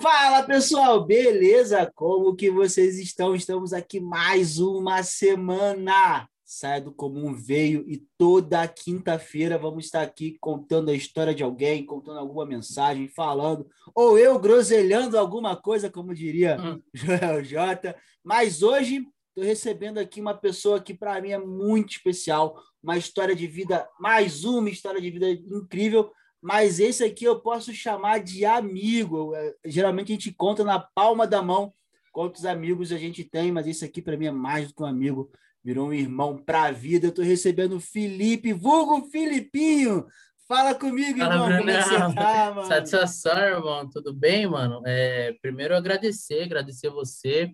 Fala pessoal, beleza? Como que vocês estão? Estamos aqui mais uma semana. Saia do comum veio e toda quinta-feira vamos estar aqui contando a história de alguém, contando alguma mensagem, falando, ou eu groselhando alguma coisa, como diria hum. Joel J. Mas hoje estou recebendo aqui uma pessoa que para mim é muito especial, uma história de vida, mais uma história de vida incrível mas esse aqui eu posso chamar de amigo. É, geralmente a gente conta na palma da mão quantos amigos a gente tem, mas esse aqui para mim é mais do que um amigo, virou um irmão para a vida. Eu estou recebendo o Felipe, vulgo Filipinho. Fala comigo, Fala, irmão, como é que você tá, mano? Satisfação, irmão, tudo bem, mano? É, primeiro agradecer, agradecer você,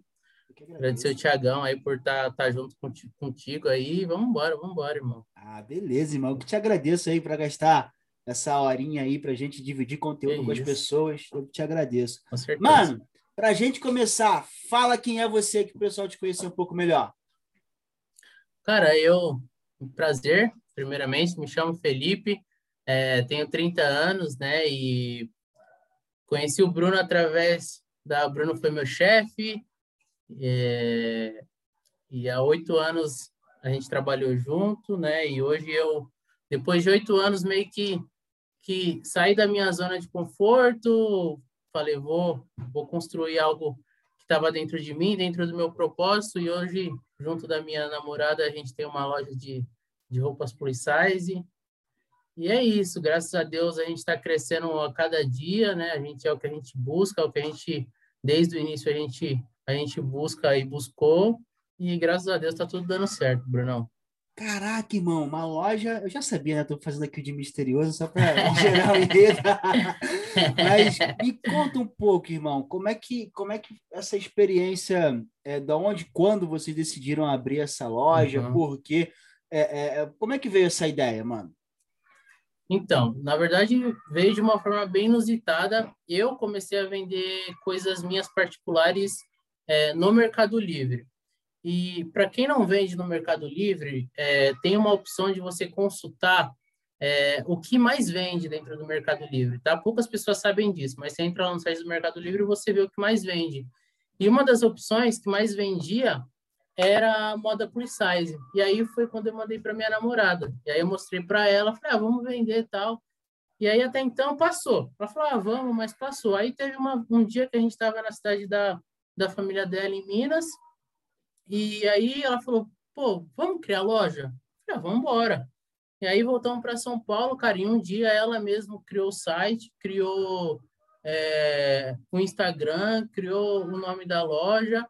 agradecer o Tiagão aí por estar tá, tá junto contigo, contigo aí. Vamos embora, vamos embora, irmão. Ah, beleza, irmão. Eu te agradeço aí para gastar essa horinha aí para a gente dividir conteúdo é com as pessoas. Eu te agradeço. Mano, para a gente começar, fala quem é você, que o pessoal te conhecer um pouco melhor. Cara, eu, um prazer, primeiramente, me chamo Felipe, é, tenho 30 anos, né, e conheci o Bruno através da... Bruno foi meu chefe, é, e há oito anos a gente trabalhou junto, né, e hoje eu, depois de oito anos, meio que que saí da minha zona de conforto, falei, vou, vou construir algo que estava dentro de mim, dentro do meu propósito, e hoje, junto da minha namorada, a gente tem uma loja de, de roupas plus size, e é isso, graças a Deus a gente está crescendo a cada dia, né? A gente é o que a gente busca, é o que a gente, desde o início, a gente, a gente busca e buscou, e graças a Deus está tudo dando certo, Brunão. Caraca, irmão, uma loja. Eu já sabia, né? Tô fazendo aqui de misterioso só para gerar o enredo. Mas me conta um pouco, irmão, como é que, como é que essa experiência, é, da onde, quando vocês decidiram abrir essa loja, uhum. por quê? É, é, é, como é que veio essa ideia, mano? Então, na verdade, veio de uma forma bem inusitada. Eu comecei a vender coisas minhas particulares é, no Mercado Livre. E para quem não vende no Mercado Livre, é, tem uma opção de você consultar é, o que mais vende dentro do Mercado Livre, tá? Poucas pessoas sabem disso, mas você entra lá no site do Mercado Livre e você vê o que mais vende. E uma das opções que mais vendia era moda plus size. E aí foi quando eu mandei para minha namorada. E aí eu mostrei para ela, falei, ah, vamos vender e tal. E aí até então passou. Ela falou, ah, vamos, mas passou. Aí teve uma, um dia que a gente estava na cidade da, da família dela em Minas, e aí ela falou, pô, vamos criar loja? Eu falei, ah, vamos embora. E aí voltamos para São Paulo, cara, e um dia ela mesma criou o site, criou é, o Instagram, criou o nome da loja,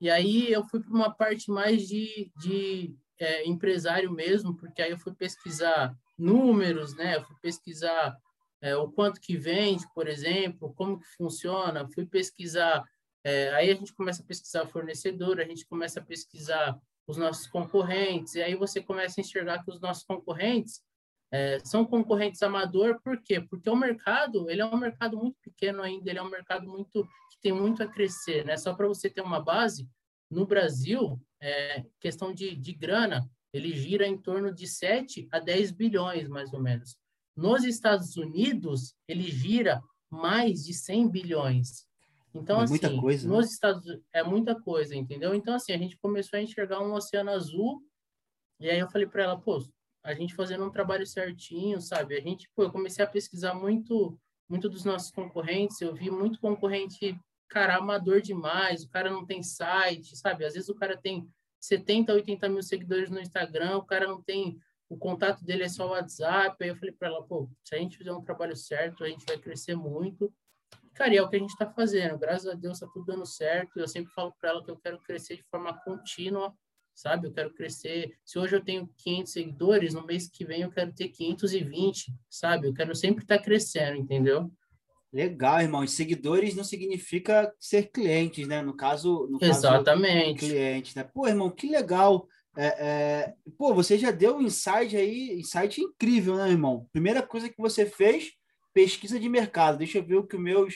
e aí eu fui para uma parte mais de, de é, empresário mesmo, porque aí eu fui pesquisar números, né? Eu fui pesquisar é, o quanto que vende, por exemplo, como que funciona, fui pesquisar é, aí a gente começa a pesquisar fornecedor, a gente começa a pesquisar os nossos concorrentes, e aí você começa a enxergar que os nossos concorrentes é, são concorrentes amador, por quê? Porque o mercado, ele é um mercado muito pequeno ainda, ele é um mercado muito que tem muito a crescer, né? Só para você ter uma base, no Brasil, é, questão de, de grana, ele gira em torno de 7 a 10 bilhões, mais ou menos. Nos Estados Unidos, ele gira mais de 100 bilhões. Então, é assim, muita coisa, né? nos Estados é muita coisa, entendeu? Então, assim, a gente começou a enxergar um oceano azul, e aí eu falei para ela, pô, a gente fazendo um trabalho certinho, sabe? A gente, pô, eu comecei a pesquisar muito, muito dos nossos concorrentes, eu vi muito concorrente, cara, amador demais, o cara não tem site, sabe? Às vezes o cara tem 70, 80 mil seguidores no Instagram, o cara não tem, o contato dele é só o WhatsApp, aí eu falei para ela, pô, se a gente fizer um trabalho certo, a gente vai crescer muito, Cara, e é o que a gente está fazendo. Graças a Deus está tudo dando certo. Eu sempre falo para ela que eu quero crescer de forma contínua, sabe? Eu quero crescer. Se hoje eu tenho 500 seguidores, no mês que vem eu quero ter 520, sabe? Eu quero sempre estar tá crescendo, entendeu? Legal, irmão. E seguidores não significa ser clientes, né? No caso, no Exatamente. Caso, cliente, né? Pô, irmão, que legal. É, é... Pô, você já deu um insight aí, insight incrível, né, irmão? Primeira coisa que você fez pesquisa de mercado. Deixa eu ver o que os meus,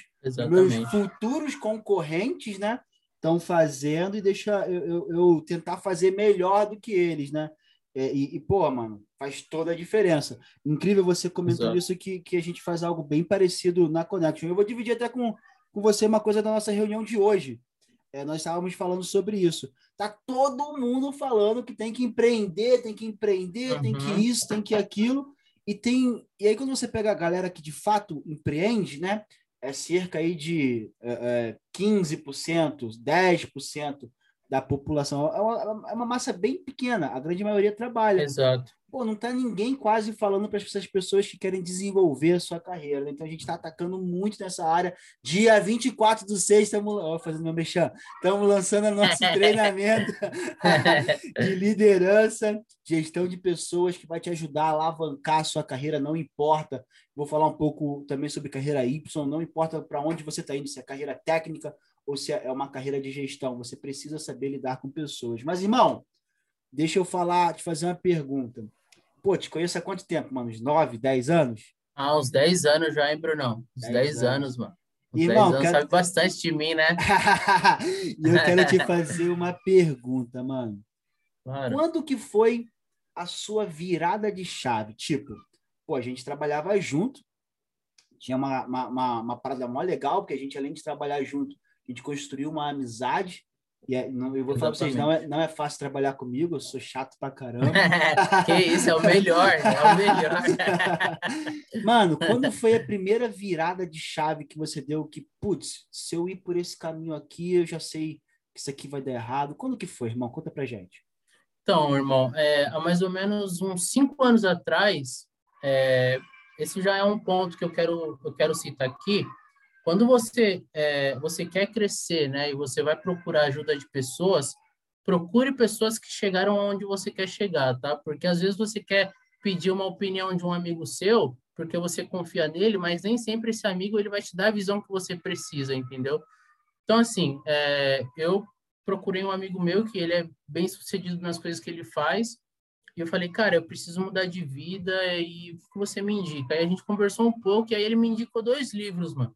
meus futuros concorrentes, né? Estão fazendo e deixa eu, eu, eu, tentar fazer melhor do que eles, né? É, e, e, pô, mano, faz toda a diferença. Incrível você comentando isso que, que a gente faz algo bem parecido na Connection. Eu vou dividir até com, com você uma coisa da nossa reunião de hoje. É, nós estávamos falando sobre isso. Tá todo mundo falando que tem que empreender, tem que empreender, uhum. tem que isso, tem que aquilo. E tem e aí quando você pega a galera que de fato empreende, né? É cerca aí de é, 15%, é, 10% da população. É uma, é uma massa bem pequena, a grande maioria trabalha. Exato pô, não tá ninguém quase falando para essas pessoas que querem desenvolver a sua carreira. Então a gente está atacando muito nessa área. Dia 24 do 6, estamos fazendo meu mexão. Estamos lançando o nosso treinamento de liderança, gestão de pessoas que vai te ajudar a alavancar a sua carreira, não importa. Vou falar um pouco também sobre carreira Y, não importa para onde você está indo, se é carreira técnica ou se é uma carreira de gestão, você precisa saber lidar com pessoas. Mas, irmão, deixa eu falar, te fazer uma pergunta. Pô, te conheço há quanto tempo, mano? Uns 9, 10 anos? Ah, uns 10 anos já, hein, Brunão? Uns 10, 10 anos. anos, mano. Uns Irmão, 10 anos, quero... sabe bastante de mim, né? e eu quero te fazer uma pergunta, mano. Claro. Quando que foi a sua virada de chave? Tipo, pô, a gente trabalhava junto, tinha uma, uma, uma, uma parada mó legal, porque a gente, além de trabalhar junto, a gente construiu uma amizade, e é, não, eu vou Exatamente. falar para vocês, não é, não é fácil trabalhar comigo, eu sou chato pra caramba. que isso, é o melhor, é o melhor. Mano, quando foi a primeira virada de chave que você deu que, putz, se eu ir por esse caminho aqui, eu já sei que isso aqui vai dar errado. Quando que foi, irmão? Conta pra gente. Então, irmão, é, há mais ou menos uns cinco anos atrás, é, esse já é um ponto que eu quero, eu quero citar aqui, quando você é, você quer crescer, né, e você vai procurar ajuda de pessoas, procure pessoas que chegaram aonde você quer chegar, tá? Porque às vezes você quer pedir uma opinião de um amigo seu, porque você confia nele, mas nem sempre esse amigo ele vai te dar a visão que você precisa, entendeu? Então assim, é, eu procurei um amigo meu que ele é bem sucedido nas coisas que ele faz. E eu falei, cara, eu preciso mudar de vida e o que você me indica? Aí a gente conversou um pouco e aí ele me indicou dois livros, mano.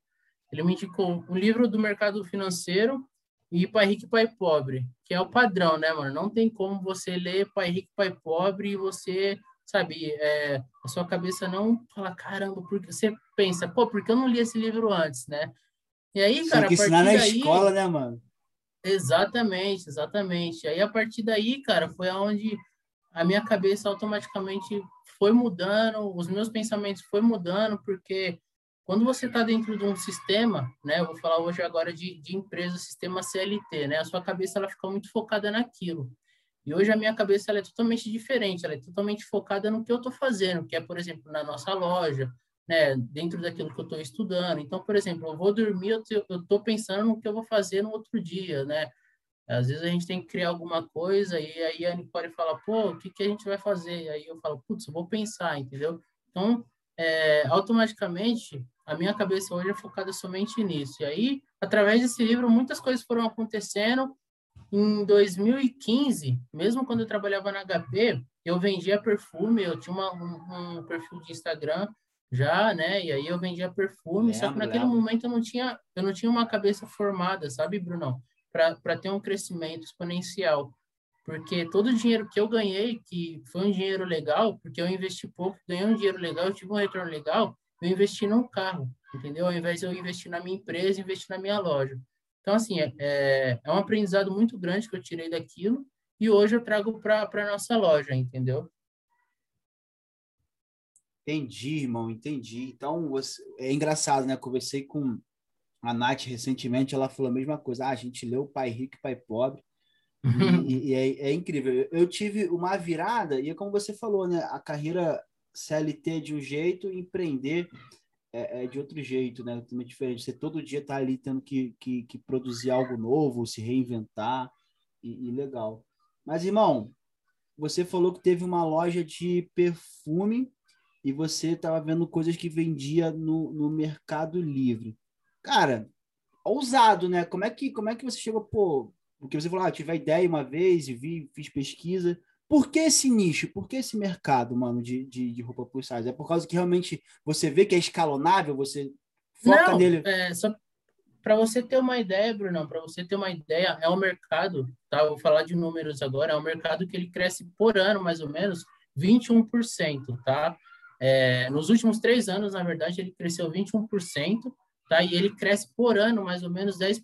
Ele me indicou um livro do mercado financeiro e Pai Rico e Pai Pobre, que é o padrão, né, mano? Não tem como você ler Pai Rico e Pai Pobre e você, sabe, é, a sua cabeça não fala, caramba, porque você pensa, pô, por que eu não li esse livro antes, né? E aí, cara, Tem que ensinar na daí, escola, né, mano? Exatamente, exatamente. Aí, a partir daí, cara, foi aonde a minha cabeça automaticamente foi mudando, os meus pensamentos foi mudando, porque quando você está dentro de um sistema, né, eu vou falar hoje agora de, de empresa, sistema CLT, né, a sua cabeça ela fica muito focada naquilo. E hoje a minha cabeça ela é totalmente diferente, ela é totalmente focada no que eu estou fazendo, que é, por exemplo, na nossa loja, né, dentro daquilo que eu estou estudando. Então, por exemplo, eu vou dormir, eu estou pensando no que eu vou fazer no outro dia, né? Às vezes a gente tem que criar alguma coisa e aí a Nicole fala, pô, o que, que a gente vai fazer? E aí eu falo, putz, eu vou pensar, entendeu? Então, é, automaticamente, a minha cabeça hoje é focada somente nisso. E aí, através desse livro, muitas coisas foram acontecendo. Em 2015, mesmo quando eu trabalhava na HP, eu vendia perfume, eu tinha uma, um, um, perfil de Instagram já, né? E aí eu vendia perfume, lembra, só que naquele lembra. momento eu não tinha, eu não tinha uma cabeça formada, sabe, Brunão? Para ter um crescimento exponencial. Porque todo o dinheiro que eu ganhei, que foi um dinheiro legal, porque eu investi pouco, ganhei um dinheiro legal, eu tive um retorno legal, eu investi num carro, entendeu? Ao invés de eu investir na minha empresa, investir na minha loja. Então, assim, é, é, é um aprendizado muito grande que eu tirei daquilo e hoje eu trago para a nossa loja, entendeu? Entendi, irmão, entendi. Então, você... é engraçado, né? Conversei com a Nath recentemente, ela falou a mesma coisa. Ah, a gente leu Pai Rico e Pai Pobre. e, e é, é, incrível. Eu tive uma virada, e é como você falou, né? A carreira CLT de um jeito e empreender é, é de outro jeito, né? Totalmente diferente. Você todo dia tá ali tendo que, que, que produzir algo novo, se reinventar, e, e, legal. Mas, irmão, você falou que teve uma loja de perfume e você estava vendo coisas que vendia no, no Mercado Livre. Cara, ousado, né? Como é que, como é que você chegou, pô? Porque você falou, ah, tive a ideia uma vez e vi, fiz pesquisa. Por que esse nicho? Por que esse mercado, mano, de, de, de roupa plus size? É por causa que realmente você vê que é escalonável, você foca Não, nele? É, só para você ter uma ideia, Bruno, para você ter uma ideia, é um mercado, tá? Eu vou falar de números agora, é um mercado que ele cresce por ano, mais ou menos, 21%, tá? É, nos últimos três anos, na verdade, ele cresceu 21%, tá? E ele cresce por ano mais ou menos 10%.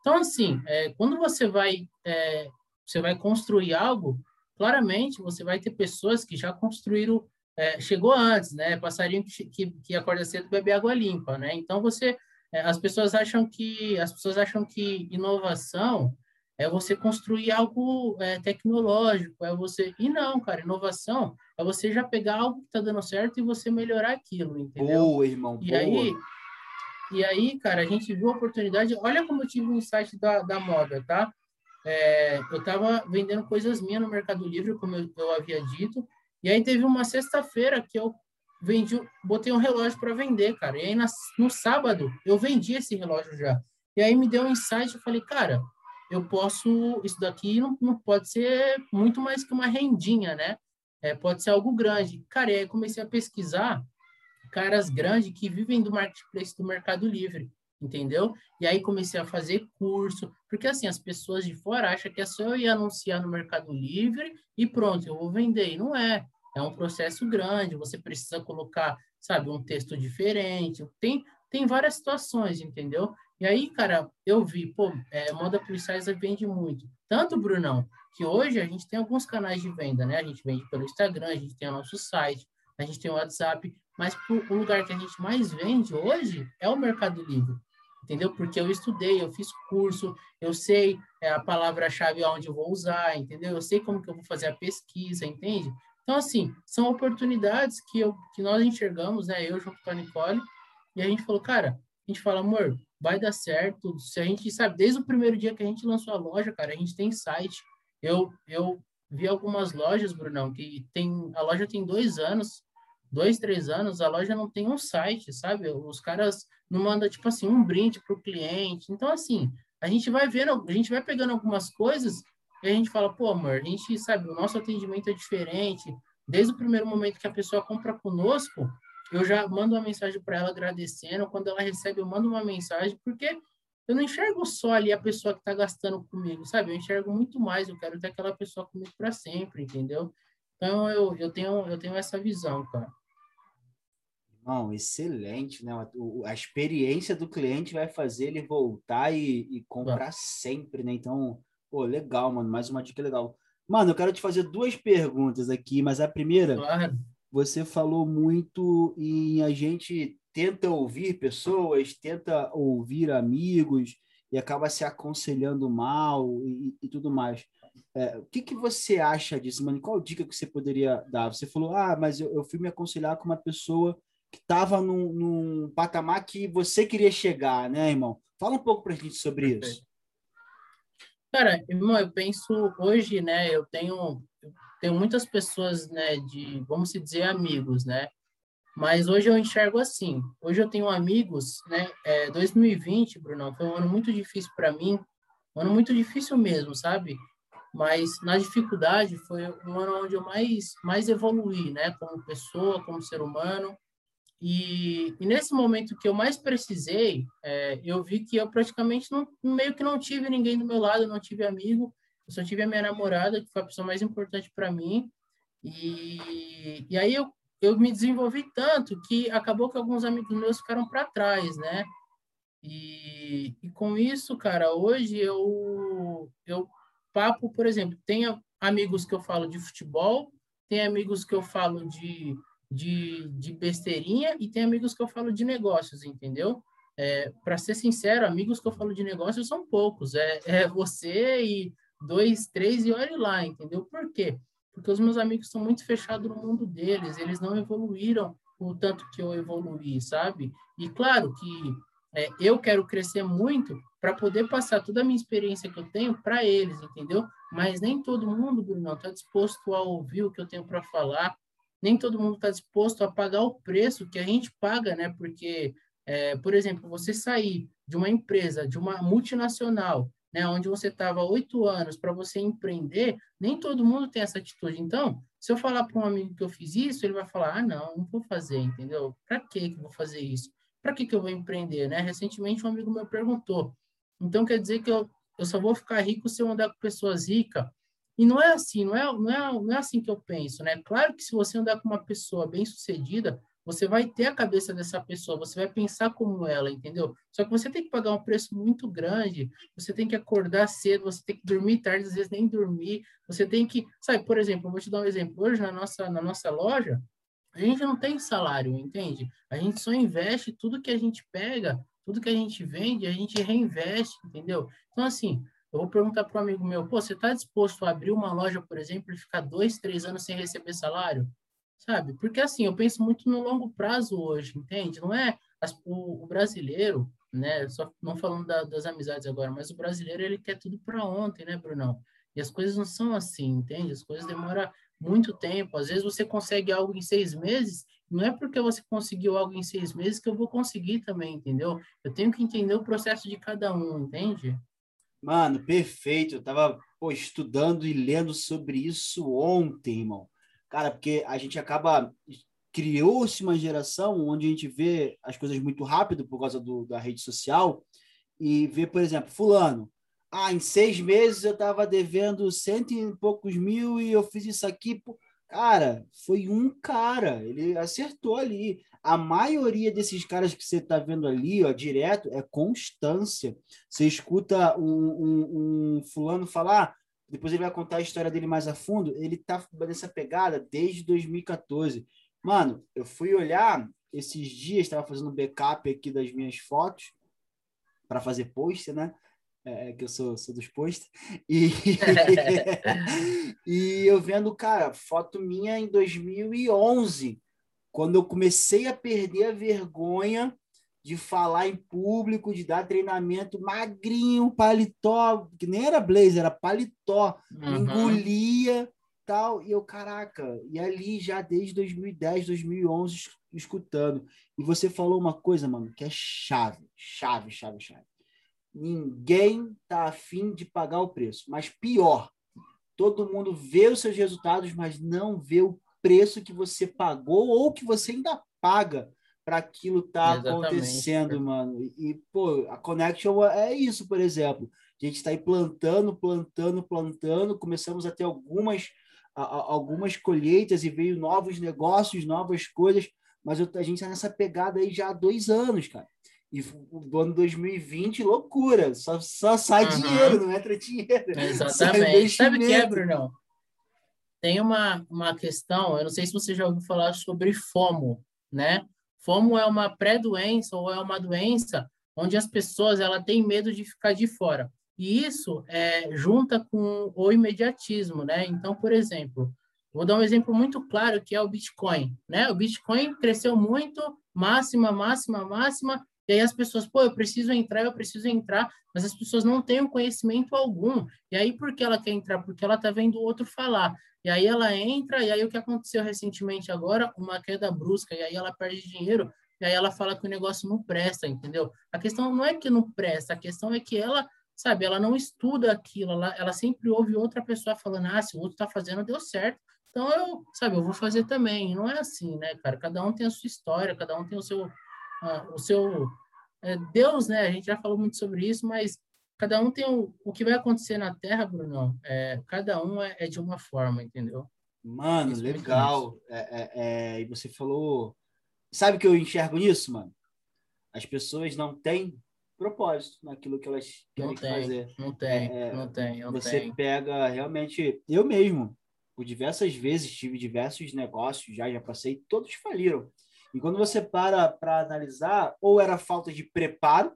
Então, assim, é, quando você vai, é, você vai construir algo, claramente você vai ter pessoas que já construíram, é, chegou antes, né? Passarinho que, que, que acorda cedo bebe água limpa, né? Então, você, é, as pessoas acham que, as pessoas acham que inovação é você construir algo é, tecnológico, é você. E não, cara, inovação é você já pegar algo que está dando certo e você melhorar aquilo, entendeu? Boa, irmão. E boa. aí, e aí, cara, a gente viu a oportunidade. Olha como eu tive um insight da, da moda, tá? É, eu estava vendendo coisas minhas no Mercado Livre, como eu, eu havia dito, e aí teve uma sexta-feira que eu vendi, botei um relógio para vender, cara. E aí na, no sábado eu vendi esse relógio já. E aí me deu um insight, eu falei, cara, eu posso, isso daqui não, não pode ser muito mais que uma rendinha, né? É, pode ser algo grande. Cara, e aí comecei a pesquisar caras grandes que vivem do marketplace do Mercado Livre, entendeu? E aí comecei a fazer curso, porque assim, as pessoas de fora acham que é só eu ir anunciar no Mercado Livre e pronto, eu vou vender. E não é. É um processo grande, você precisa colocar, sabe, um texto diferente. Tem, tem várias situações, entendeu? E aí, cara, eu vi, pô, é, moda size vende muito. Tanto, Brunão, que hoje a gente tem alguns canais de venda, né? A gente vende pelo Instagram, a gente tem o nosso site, a gente tem o WhatsApp, mas o lugar que a gente mais vende hoje é o Mercado Livre, entendeu? Porque eu estudei, eu fiz curso, eu sei é, a palavra-chave onde eu vou usar, entendeu? Eu sei como que eu vou fazer a pesquisa, entende? Então, assim, são oportunidades que, eu, que nós enxergamos, né? Eu junto com a Nicole, e a gente falou, cara, a gente fala, amor, vai dar certo. Se a gente sabe, desde o primeiro dia que a gente lançou a loja, cara, a gente tem site. Eu, eu vi algumas lojas, Brunão, que tem a loja tem dois anos, dois, três anos, a loja não tem um site, sabe? Os caras não mandam, tipo assim, um brinde para o cliente. Então, assim, a gente vai vendo, a gente vai pegando algumas coisas e a gente fala, pô, amor, a gente sabe, o nosso atendimento é diferente. Desde o primeiro momento que a pessoa compra conosco, eu já mando uma mensagem para ela agradecendo. Quando ela recebe, eu mando uma mensagem, porque eu não enxergo só ali a pessoa que está gastando comigo, sabe? Eu enxergo muito mais. Eu quero ter aquela pessoa comigo para sempre, entendeu? Então eu, eu, tenho, eu tenho essa visão, cara. Não, excelente, né? A, experiência do cliente vai fazer ele voltar e, e comprar sempre, né? Então, pô, legal, mano. Mais uma dica legal. Mano, eu quero te fazer duas perguntas aqui, mas a primeira. Claro você falou muito em a gente tenta ouvir pessoas, tenta ouvir amigos e acaba se aconselhando mal e, e tudo mais. É, o que, que você acha disso, mano? Qual dica que você poderia dar? Você falou, ah, mas eu, eu fui me aconselhar com uma pessoa que estava num, num, patamar que você queria chegar, né, irmão? Fala um pouco para a gente sobre Perfeito. isso. Cara, irmão, eu penso hoje, né, eu tenho tenho muitas pessoas, né, de, vamos dizer, amigos, né? Mas hoje eu enxergo assim. Hoje eu tenho amigos, né? É, 2020, Bruno, foi um ano muito difícil para mim, um ano muito difícil mesmo, sabe? Mas na dificuldade foi um ano onde eu mais mais evoluí, né? Como pessoa, como ser humano. E, e nesse momento que eu mais precisei, é, eu vi que eu praticamente não, meio que não tive ninguém do meu lado, não tive amigo. Eu só tive a minha namorada, que foi a pessoa mais importante para mim. E, e aí eu, eu me desenvolvi tanto que acabou que alguns amigos meus ficaram para trás, né? E, e com isso, cara, hoje eu, eu papo, por exemplo, tenho amigos que eu falo de futebol, tem amigos que eu falo de, de, de besteirinha e tem amigos que eu falo de negócios, entendeu? É, para ser sincero, amigos que eu falo de negócios são poucos. É, é você e dois, três e olhe lá, entendeu? Por quê? Porque os meus amigos estão muito fechados no mundo deles, eles não evoluíram o tanto que eu evoluí, sabe? E claro que é, eu quero crescer muito para poder passar toda a minha experiência que eu tenho para eles, entendeu? Mas nem todo mundo, Bruno, está disposto a ouvir o que eu tenho para falar, nem todo mundo está disposto a pagar o preço que a gente paga, né? Porque, é, por exemplo, você sair de uma empresa, de uma multinacional, né, onde você estava oito anos para você empreender, nem todo mundo tem essa atitude. Então, se eu falar para um amigo que eu fiz isso, ele vai falar: ah, não, não vou fazer, entendeu? Para que eu vou fazer isso? Para que, que eu vou empreender? Né? Recentemente, um amigo meu perguntou. Então, quer dizer que eu, eu só vou ficar rico se eu andar com pessoas ricas? E não é assim, não é, não, é, não é assim que eu penso, né? Claro que se você andar com uma pessoa bem-sucedida, você vai ter a cabeça dessa pessoa, você vai pensar como ela, entendeu? Só que você tem que pagar um preço muito grande, você tem que acordar cedo, você tem que dormir tarde, às vezes nem dormir, você tem que, sabe, por exemplo, eu vou te dar um exemplo, hoje na nossa, na nossa loja, a gente não tem salário, entende? A gente só investe tudo que a gente pega, tudo que a gente vende, a gente reinveste, entendeu? Então, assim, eu vou perguntar para um amigo meu, pô, você está disposto a abrir uma loja, por exemplo, e ficar dois, três anos sem receber salário? Sabe? Porque, assim, eu penso muito no longo prazo hoje, entende? Não é o, o, brasileiro, né? Só não falando da, das amizades agora, mas o brasileiro, ele quer tudo para ontem, né, Brunão? E as coisas não são assim, entende? As coisas demoram muito tempo. Às vezes você consegue algo em seis meses, não é porque você conseguiu algo em seis meses que eu vou conseguir também, entendeu? Eu tenho que entender o processo de cada um, entende? Mano, perfeito. Eu tava pô, estudando e lendo sobre isso ontem, irmão. Cara, porque a gente acaba. Criou-se uma geração onde a gente vê as coisas muito rápido por causa do, da rede social e vê, por exemplo, Fulano. Ah, em seis meses eu estava devendo cento e poucos mil e eu fiz isso aqui. Cara, foi um cara, ele acertou ali. A maioria desses caras que você está vendo ali, ó, direto, é constância. Você escuta um, um, um fulano falar, depois ele vai contar a história dele mais a fundo. Ele tá nessa pegada desde 2014. Mano, eu fui olhar esses dias, estava fazendo backup aqui das minhas fotos para fazer post, né? É, que eu sou, sou dos posts. E, e eu vendo, cara, foto minha em 2011, quando eu comecei a perder a vergonha de falar em público, de dar treinamento magrinho, paletó, que nem era blazer, era paletó, uhum. engolia, tal, e eu, caraca, e ali já desde 2010, 2011, escutando. E você falou uma coisa, mano, que é chave, chave, chave, chave. Ninguém tá afim de pagar o preço, mas pior, todo mundo vê os seus resultados, mas não vê o preço que você pagou ou que você ainda paga para aquilo tá acontecendo, mano. E, pô, a Connection é isso, por exemplo. A gente está aí plantando, plantando, plantando. Começamos a ter algumas, a, algumas colheitas e veio novos negócios, novas coisas. Mas eu, a gente está nessa pegada aí já há dois anos, cara. E o ano 2020, loucura. Só, só sai uhum. dinheiro, não entra dinheiro. Exatamente. Sabe o que é, Bruno? Tem uma, uma questão, eu não sei se você já ouviu falar sobre FOMO, né? FOMO é uma pré-doença ou é uma doença onde as pessoas ela têm medo de ficar de fora. E isso é, junta com o imediatismo, né? Então, por exemplo, vou dar um exemplo muito claro que é o Bitcoin, né? O Bitcoin cresceu muito, máxima, máxima, máxima, e aí as pessoas, pô, eu preciso entrar, eu preciso entrar, mas as pessoas não têm conhecimento algum. E aí por que ela quer entrar? Porque ela tá vendo o outro falar. E aí ela entra, e aí o que aconteceu recentemente agora? Uma queda brusca, e aí ela perde dinheiro, e aí ela fala que o negócio não presta, entendeu? A questão não é que não presta, a questão é que ela, sabe, ela não estuda aquilo, ela, ela sempre ouve outra pessoa falando, ah, se o outro tá fazendo, deu certo. Então eu, sabe, eu vou fazer também. Não é assim, né, cara? Cada um tem a sua história, cada um tem o seu, uh, o seu é, Deus, né? A gente já falou muito sobre isso, mas cada um tem o, o que vai acontecer na Terra, Bruno. É, cada um é, é de uma forma, entendeu? Mano, isso legal. É, é, é, e você falou. Sabe o que eu enxergo nisso, mano? As pessoas não têm propósito naquilo que elas querem não tem, fazer. Não tem, é, não tem. Não você tem. pega realmente. Eu mesmo, por diversas vezes, tive diversos negócios já, já passei, todos faliram. E quando você para para analisar, ou era falta de preparo,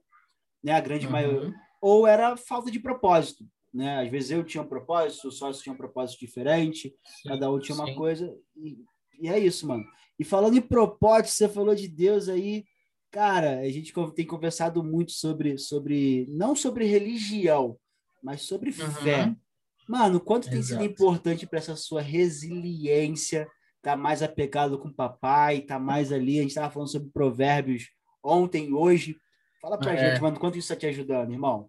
né, a grande uhum. maioria, ou era falta de propósito. Né? Às vezes eu tinha um propósito, o sócio tinha um propósito diferente, sim, cada um tinha sim. uma coisa, e, e, é isso, mano. E falando em propósito, você falou de Deus aí, cara, a gente tem conversado muito sobre, sobre não sobre religião, mas sobre uhum. fé. Mano, quanto Exato. tem sido importante para essa sua resiliência, tá mais apegado com o papai, tá mais ali, a gente estava falando sobre provérbios ontem, hoje. Fala pra é. gente, mano, quanto isso está te ajudando, irmão?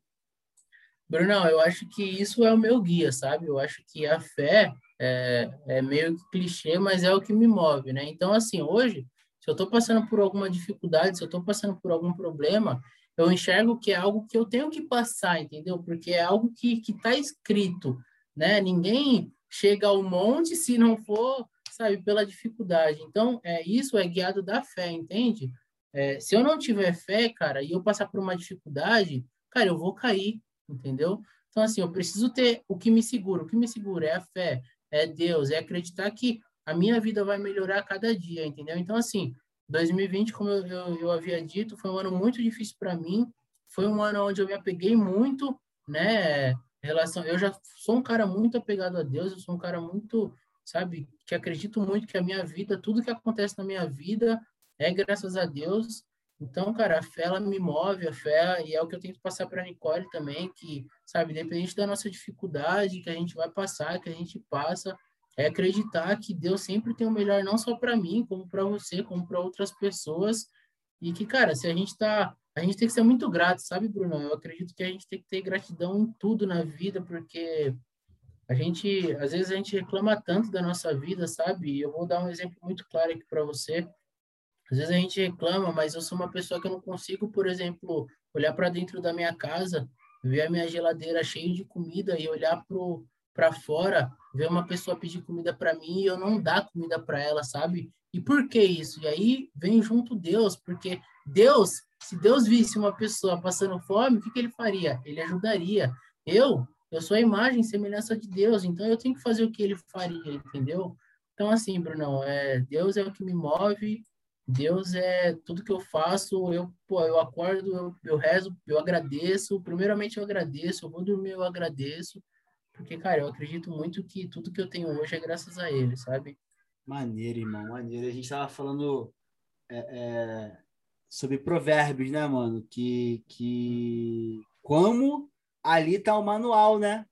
Brunão, eu acho que isso é o meu guia, sabe? Eu acho que a fé é, é meio clichê, mas é o que me move, né? Então, assim, hoje, se eu estou passando por alguma dificuldade, se eu estou passando por algum problema, eu enxergo que é algo que eu tenho que passar, entendeu? Porque é algo que está escrito, né? Ninguém chega ao monte se não for sabe, pela dificuldade. Então, é, isso é guiado da fé, entende? É, se eu não tiver fé, cara, e eu passar por uma dificuldade, cara, eu vou cair, entendeu? Então, assim, eu preciso ter o que me segura. O que me segura é a fé, é Deus, é acreditar que a minha vida vai melhorar a cada dia, entendeu? Então, assim, 2020, como eu, eu, eu havia dito, foi um ano muito difícil para mim. Foi um ano onde eu me apeguei muito, né? Relação, eu já sou um cara muito apegado a Deus, eu sou um cara muito, sabe, que acredito muito que a minha vida, tudo que acontece na minha vida é graças a Deus. Então, cara, a fé ela me move, a fé, e é o que eu tento passar para Nicole também, que, sabe, independente da nossa dificuldade, que a gente vai passar, que a gente passa, é acreditar que Deus sempre tem o melhor não só para mim, como para você, como para outras pessoas. E que, cara, se a gente tá, a gente tem que ser muito grato, sabe, Bruno? Eu acredito que a gente tem que ter gratidão em tudo na vida, porque a gente, às vezes a gente reclama tanto da nossa vida, sabe? Eu vou dar um exemplo muito claro aqui para você. Às vezes a gente reclama, mas eu sou uma pessoa que eu não consigo, por exemplo, olhar para dentro da minha casa, ver a minha geladeira cheia de comida e olhar pro para fora, ver uma pessoa pedir comida para mim e eu não dar comida para ela, sabe? E por que isso? E aí vem junto Deus, porque Deus, se Deus visse uma pessoa passando fome, o que, que ele faria? Ele ajudaria. Eu, eu sou a imagem e semelhança de Deus, então eu tenho que fazer o que ele faria, entendeu? Então, assim, Brunão, é, Deus é o que me move, Deus é tudo que eu faço, eu, pô, eu acordo, eu, eu rezo, eu agradeço, primeiramente eu agradeço, eu vou dormir, eu agradeço, porque, cara, eu acredito muito que tudo que eu tenho hoje é graças a ele, sabe? Maneiro, irmão, maneiro. A gente tava falando é, é, sobre provérbios, né, mano? Que, que como ali tá o manual, né?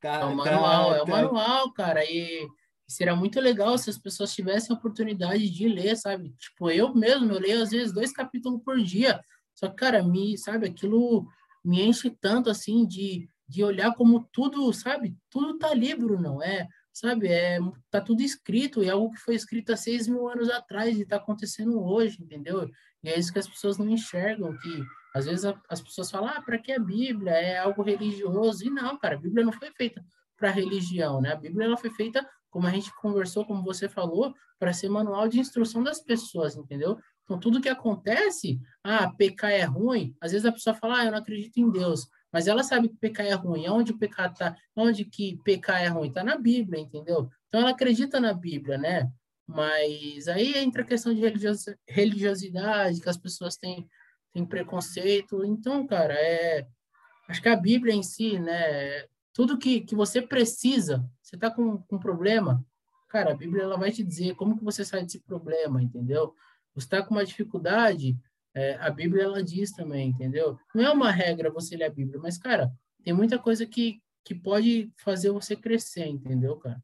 Tá, é o tá, manual, tá, é o tá... manual, cara. E seria muito legal se as pessoas tivessem a oportunidade de ler, sabe? Tipo, eu mesmo, eu leio às vezes dois capítulos por dia. Só que, cara, me, sabe, aquilo me enche tanto assim de de olhar como tudo, sabe? Tudo tá ali, Bruno, é, sabe? É, tá tudo escrito, e é algo que foi escrito há seis mil anos atrás e tá acontecendo hoje, entendeu? E é isso que as pessoas não enxergam, que às vezes a, as pessoas falam, ah, para que a Bíblia? É algo religioso. E não, cara, a Bíblia não foi feita para religião, né? A Bíblia ela foi feita, como a gente conversou, como você falou, para ser manual de instrução das pessoas, entendeu? Então, tudo que acontece, ah, pecar é ruim, às vezes a pessoa fala, ah, eu não acredito em Deus. Mas ela sabe que pecar é ruim. Onde o pecado tá, onde que pecar é ruim? Está na Bíblia, entendeu? Então ela acredita na Bíblia, né? Mas aí entra a questão de religiosidade, que as pessoas têm, têm preconceito. Então, cara, é, acho que a Bíblia em si, né? Tudo que, que você precisa, você está com, com um problema, cara, a Bíblia ela vai te dizer como que você sai desse problema, entendeu? Você está com uma dificuldade, é, a Bíblia ela diz também, entendeu? Não é uma regra você ler a Bíblia, mas, cara, tem muita coisa que, que pode fazer você crescer, entendeu, cara?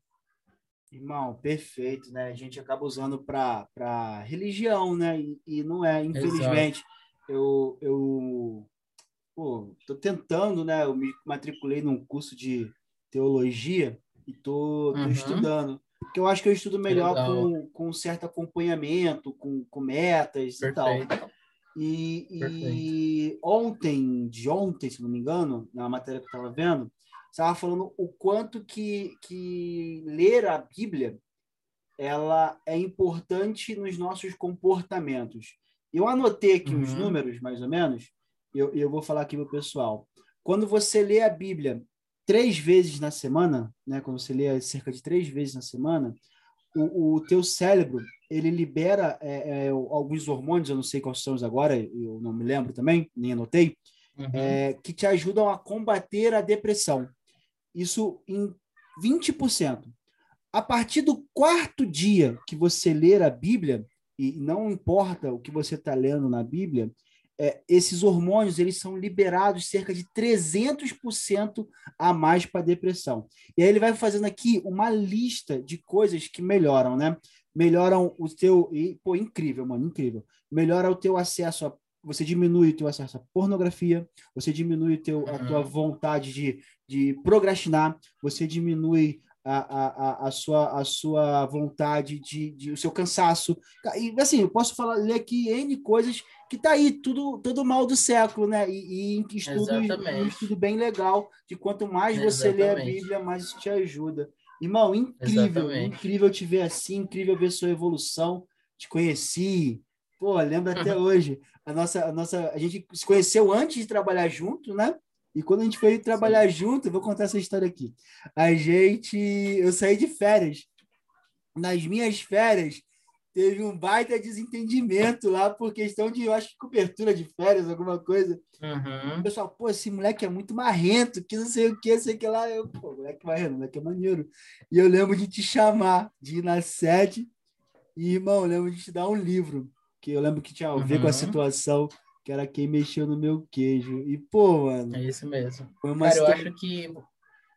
Irmão, perfeito, né? A gente acaba usando para religião, né? E, e, não é, infelizmente. Eu, eu pô, tô tentando, né? Eu me matriculei num curso de teologia e tô, tô uhum. estudando. Porque eu acho que eu estudo melhor com, com certo acompanhamento, com, com metas Perfeito. e tal. E, e, ontem, de ontem, se não me engano, na matéria que eu estava vendo, estava falando o quanto que, que ler a Bíblia ela é importante nos nossos comportamentos. Eu anotei aqui uhum. os números, mais ou menos, e eu, eu vou falar aqui para o pessoal. Quando você lê a Bíblia três vezes na semana, né, quando você lê cerca de três vezes na semana, o, o teu cérebro ele libera é, é, alguns hormônios, eu não sei quais são os agora, eu não me lembro também, nem anotei, uhum. é, que te ajudam a combater a depressão. Isso em 20%. A partir do quarto dia que você ler a Bíblia, e não importa o que você está lendo na Bíblia, é, esses hormônios eles são liberados cerca de 300% a mais para depressão. E aí ele vai fazendo aqui uma lista de coisas que melhoram, né? Melhoram o teu. E, pô, incrível, mano, incrível. Melhora o teu acesso a. Você diminui o teu acesso à pornografia, você diminui teu, a tua uhum. vontade de, de procrastinar, você diminui a, a, a, sua, a sua vontade de, de o seu cansaço. E assim, eu posso falar, ler aqui N coisas que tá aí, tudo, todo mal do século, né? E, e estudo, um estudo bem legal de quanto mais você Exatamente. lê a Bíblia, mais isso te ajuda. Irmão, incrível, Exatamente. incrível te ver assim, incrível ver sua evolução. Te conheci, pô, lembro até hoje. A nossa, a nossa, a gente se conheceu antes de trabalhar junto, né? E quando a gente foi trabalhar Sim. junto, vou contar essa história aqui. A gente, eu saí de férias. Nas minhas férias, teve um baita desentendimento lá por questão de, eu acho que cobertura de férias, alguma coisa. Uhum. O pessoal, pô, esse moleque é muito marrento, que não sei o que, sei que lá. Eu, pô, moleque marrento, moleque é maneiro. E eu lembro de te chamar, de ir na sede. E, irmão, eu lembro de te dar um livro, que eu lembro que tinha a ver uhum. com a uhum. situação que era quem mexeu no meu queijo. E, pô, mano. É isso mesmo. Foi uma Cara, eu acho que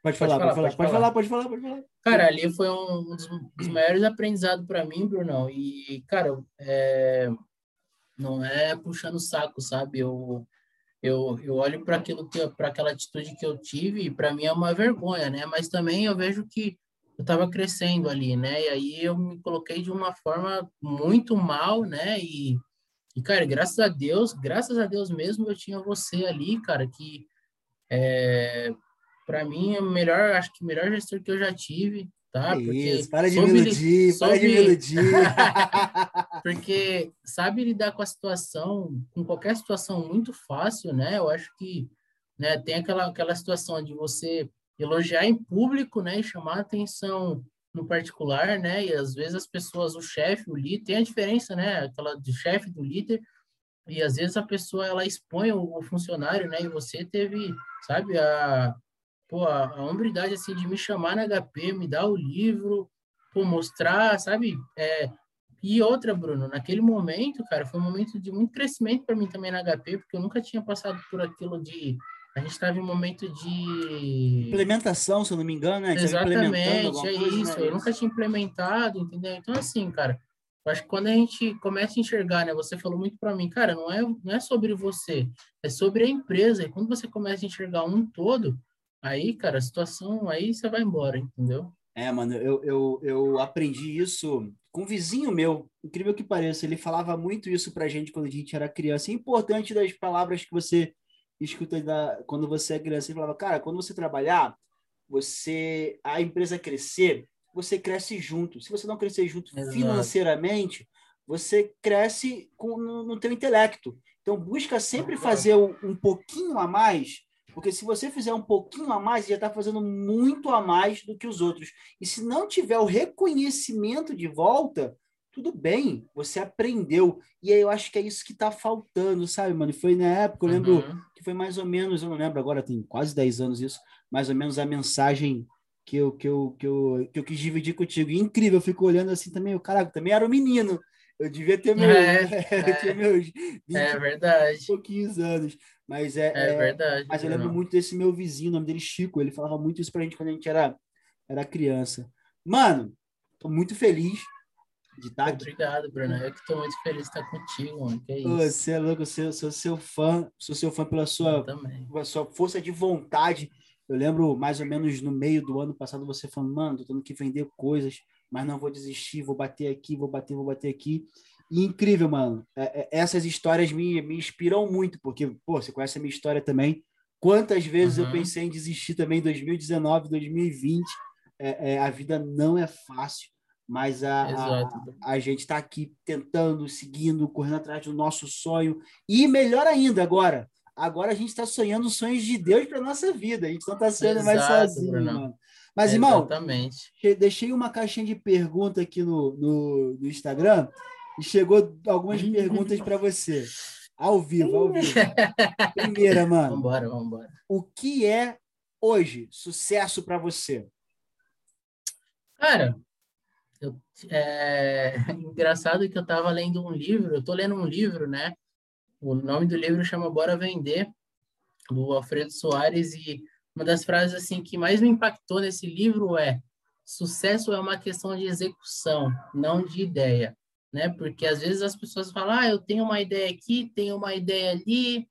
Pode falar, pode, falar, pode falar, pode falar, pode falar. Cara, ali foi um dos, dos maiores aprendizados para mim, Brunão. E, cara, é, não é puxando o saco, sabe? Eu, eu, eu olho para aquilo que para aquela atitude que eu tive e para mim é uma vergonha, né? Mas também eu vejo que eu estava crescendo ali, né? E aí eu me coloquei de uma forma muito mal, né? E, e cara, graças a Deus, graças a Deus mesmo, eu tinha você ali, cara, que é, para mim, é o melhor, acho que o melhor gestor que eu já tive, tá? Porque Isso, para de me iludir, soube... para de me iludir. porque sabe lidar com a situação, com qualquer situação muito fácil, né? Eu acho que né, tem aquela, aquela situação de você elogiar em público, né, e chamar atenção no particular, né? E às vezes as pessoas, o chefe, o líder, tem a diferença, né? Aquela do chefe do líder, e às vezes a pessoa ela expõe o, o funcionário, né? E você teve, sabe, a pô, a, a hombridade, assim, de me chamar na HP, me dar o livro, pô, mostrar, sabe? É, e outra, Bruno, naquele momento, cara, foi um momento de muito crescimento para mim também na HP, porque eu nunca tinha passado por aquilo de. A gente estava em um momento de. Implementação, se eu não me engano, né? Exatamente, é coisa, isso. Né? Eu nunca tinha implementado, entendeu? Então, assim, cara, eu acho que quando a gente começa a enxergar, né? Você falou muito para mim, cara, não é, não é sobre você, é sobre a empresa. E quando você começa a enxergar um todo, Aí, cara, a situação, aí você vai embora, entendeu? É, mano, eu, eu, eu aprendi isso com um vizinho meu, incrível que pareça, ele falava muito isso pra gente quando a gente era criança. É importante das palavras que você escuta da, quando você é criança. Ele falava, cara, quando você trabalhar, você a empresa crescer, você cresce junto. Se você não crescer junto Exato. financeiramente, você cresce com, no, no teu intelecto. Então, busca sempre fazer um pouquinho a mais porque se você fizer um pouquinho a mais, já está fazendo muito a mais do que os outros. E se não tiver o reconhecimento de volta, tudo bem, você aprendeu. E aí eu acho que é isso que está faltando, sabe, mano? foi na época, eu lembro uhum. que foi mais ou menos, eu não lembro agora, tem quase 10 anos isso, mais ou menos a mensagem que eu, que eu, que eu, que eu quis dividir contigo. E incrível, eu fico olhando assim também, o cara também era um menino. Eu devia ter, meu, é, é, meus 20 é verdade. pouquinhos anos. Mas é, é, é verdade. Mas eu lembro não. muito desse meu vizinho, o nome dele Chico. Ele falava muito isso pra gente quando a gente era, era criança. Mano, tô muito feliz de estar tá aqui. Obrigado, Bruno. Eu que tô muito feliz de estar contigo, mano. Que é isso. Você é louco, eu sou, sou seu fã. Sou seu fã pela sua, pela sua força de vontade. Eu lembro mais ou menos no meio do ano passado você falando, mano, tô tendo que vender coisas, mas não vou desistir, vou bater aqui, vou bater, vou bater aqui. E incrível, mano. É, é, essas histórias me, me inspiram muito, porque, pô, você conhece a minha história também. Quantas vezes uhum. eu pensei em desistir também em 2019, 2020. É, é, a vida não é fácil, mas a, a, a, gente está aqui tentando, seguindo, correndo atrás do nosso sonho. E melhor ainda agora, agora a gente está sonhando sonhos de Deus para nossa vida. A gente não está sonhando Exato, mais sozinho, Bruno. mano. Mas, irmão, Exatamente. deixei uma caixinha de pergunta aqui no, no, no Instagram e chegou algumas perguntas para você. Ao vivo, ao vivo. Primeira, mano. Vambora, vambora. O que é hoje sucesso para você? Cara, eu, é engraçado que eu estava lendo um livro, eu estou lendo um livro, né? O nome do livro chama Bora Vender, do Alfredo Soares, e uma das frases assim que mais me impactou nesse livro é: sucesso é uma questão de execução, não de ideia né? Porque às vezes as pessoas falam, ah, eu tenho uma ideia aqui, tenho uma ideia ali,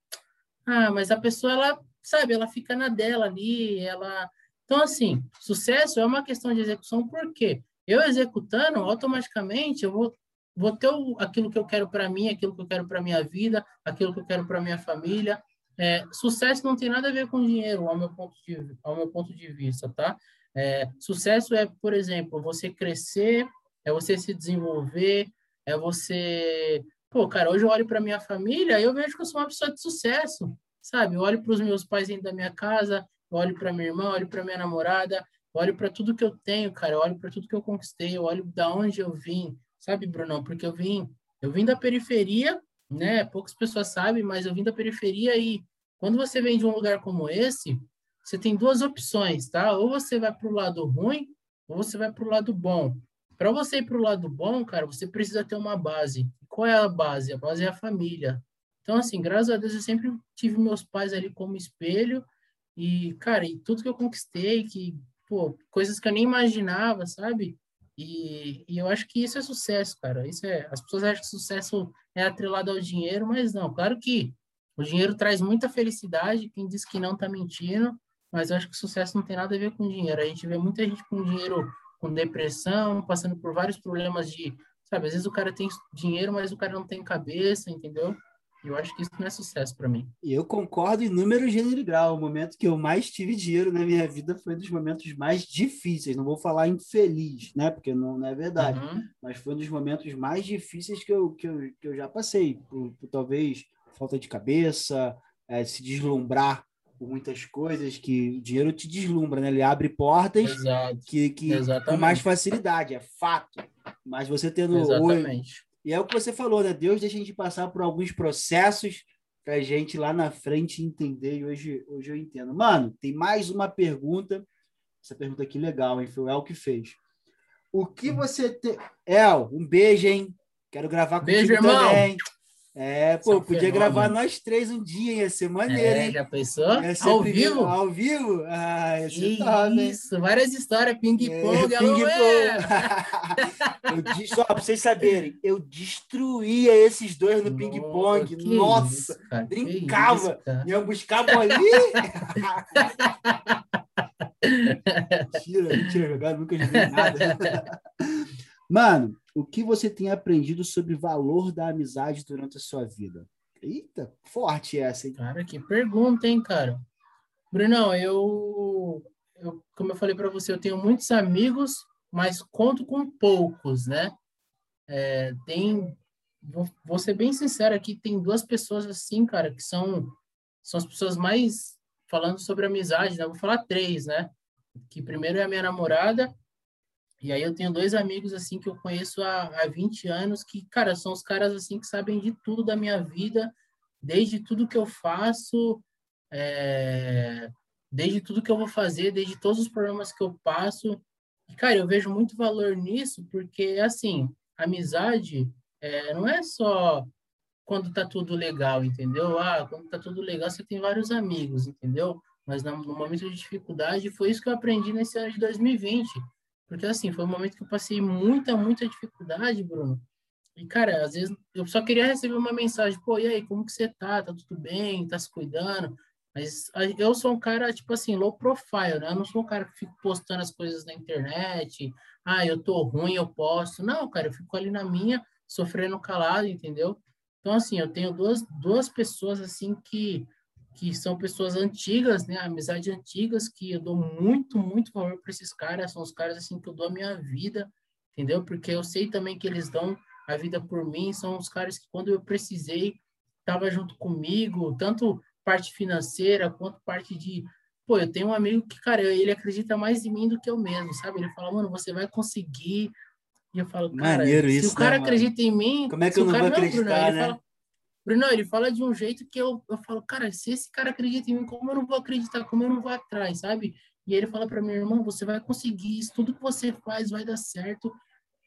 ah, mas a pessoa, ela, sabe, ela fica na dela ali, ela... Então, assim, sucesso é uma questão de execução, porque eu executando, automaticamente, eu vou, vou ter o, aquilo que eu quero para mim, aquilo que eu quero para minha vida, aquilo que eu quero para minha família. É, sucesso não tem nada a ver com dinheiro, ao meu ponto de, ao meu ponto de vista, tá? É, sucesso é, por exemplo, você crescer, é você se desenvolver, é você. Pô, cara, hoje eu olho para minha família e eu vejo que eu sou uma pessoa de sucesso, sabe? Eu olho para os meus pais dentro da minha casa, olho para minha irmã, olho para minha namorada, eu olho para tudo que eu tenho, cara, eu olho para tudo que eu conquistei, eu olho da onde eu vim, sabe, Brunão? Porque eu vim, eu vim da periferia, né? Poucas pessoas sabem, mas eu vim da periferia e quando você vem de um lugar como esse, você tem duas opções, tá? Ou você vai para o lado ruim, ou você vai para o lado bom. Para você ir para o lado bom, cara, você precisa ter uma base. Qual é a base? A base é a família. Então, assim, graças a Deus, eu sempre tive meus pais ali como espelho. E, cara, e tudo que eu conquistei, que, pô, coisas que eu nem imaginava, sabe? E, e eu acho que isso é sucesso, cara. Isso é, as pessoas acham que sucesso é atrelado ao dinheiro, mas não. Claro que o dinheiro traz muita felicidade. Quem diz que não tá mentindo mas eu acho que sucesso não tem nada a ver com dinheiro. A gente vê muita gente com dinheiro com depressão, passando por vários problemas de, sabe, às vezes o cara tem dinheiro, mas o cara não tem cabeça, entendeu? Eu acho que isso não é sucesso para mim. E eu concordo em número, gênero e grau. O momento que eu mais tive dinheiro na minha vida foi um dos momentos mais difíceis. Não vou falar infeliz, né? Porque não, não é verdade. Uhum. Mas foi um dos momentos mais difíceis que eu, que eu, que eu já passei. Por, por talvez falta de cabeça, é, se deslumbrar por muitas coisas que o dinheiro te deslumbra, né? Ele abre portas Exato. que, que com mais facilidade, é fato. Mas você tendo Exatamente. E é o que você falou, né? Deus deixa a gente passar por alguns processos para a gente lá na frente entender. E hoje, hoje eu entendo. Mano, tem mais uma pergunta. Essa pergunta aqui legal, hein? Foi o El que fez. O que hum. você tem. El, um beijo, hein? Quero gravar com beijo, irmão. também. É, pô, podia gravar nós três um dia, ia ser maneiro, é, hein? Já pensou? Ao primeiro, vivo? Ao vivo? Ah, ia ser top, Isso, várias histórias, ping-pong, é, ping-pong. Só pra vocês saberem, eu destruía esses dois no ping-pong. Nossa, isso, brincava. Isso, ia buscar bolinha. mentira, mentira, jogar, nunca joguei nada. Mano, o que você tem aprendido sobre o valor da amizade durante a sua vida? Eita, forte essa, hein? Cara, que pergunta, hein, cara? Brunão, eu, eu como eu falei para você, eu tenho muitos amigos, mas conto com poucos, né? É, tem, vou, vou ser bem sincero aqui, tem duas pessoas assim, cara, que são, são as pessoas mais falando sobre amizade, né? vou falar três, né? Que primeiro é a minha namorada, e aí eu tenho dois amigos, assim, que eu conheço há, há 20 anos, que, cara, são os caras, assim, que sabem de tudo da minha vida, desde tudo que eu faço, é, desde tudo que eu vou fazer, desde todos os problemas que eu passo. E, cara, eu vejo muito valor nisso, porque, assim, amizade é, não é só quando tá tudo legal, entendeu? Ah, quando tá tudo legal, você tem vários amigos, entendeu? Mas no momento de dificuldade, foi isso que eu aprendi nesse ano de 2020 porque, assim, foi um momento que eu passei muita, muita dificuldade, Bruno. E, cara, às vezes eu só queria receber uma mensagem, pô, e aí, como que você tá? Tá tudo bem? Tá se cuidando? Mas eu sou um cara, tipo assim, low profile, né? Eu não sou um cara que fica postando as coisas na internet. Ah, eu tô ruim, eu posto. Não, cara, eu fico ali na minha, sofrendo calado, entendeu? Então, assim, eu tenho duas, duas pessoas, assim, que que são pessoas antigas, né, amizades antigas, que eu dou muito, muito valor para esses caras, são os caras assim que eu dou a minha vida, entendeu? Porque eu sei também que eles dão a vida por mim, são os caras que quando eu precisei, tava junto comigo, tanto parte financeira quanto parte de, pô, eu tenho um amigo que, cara, ele acredita mais em mim do que eu mesmo, sabe? Ele fala, mano, você vai conseguir. E eu falo, cara, Maneiro se isso, o cara né, acredita em mim, como é que eu não vou acreditar, Bruno, né? Fala, Bruno, ele fala de um jeito que eu, eu falo, cara, se esse cara acredita em mim, como eu não vou acreditar? Como eu não vou atrás, sabe? E ele fala para mim, irmão, você vai conseguir isso, tudo que você faz vai dar certo.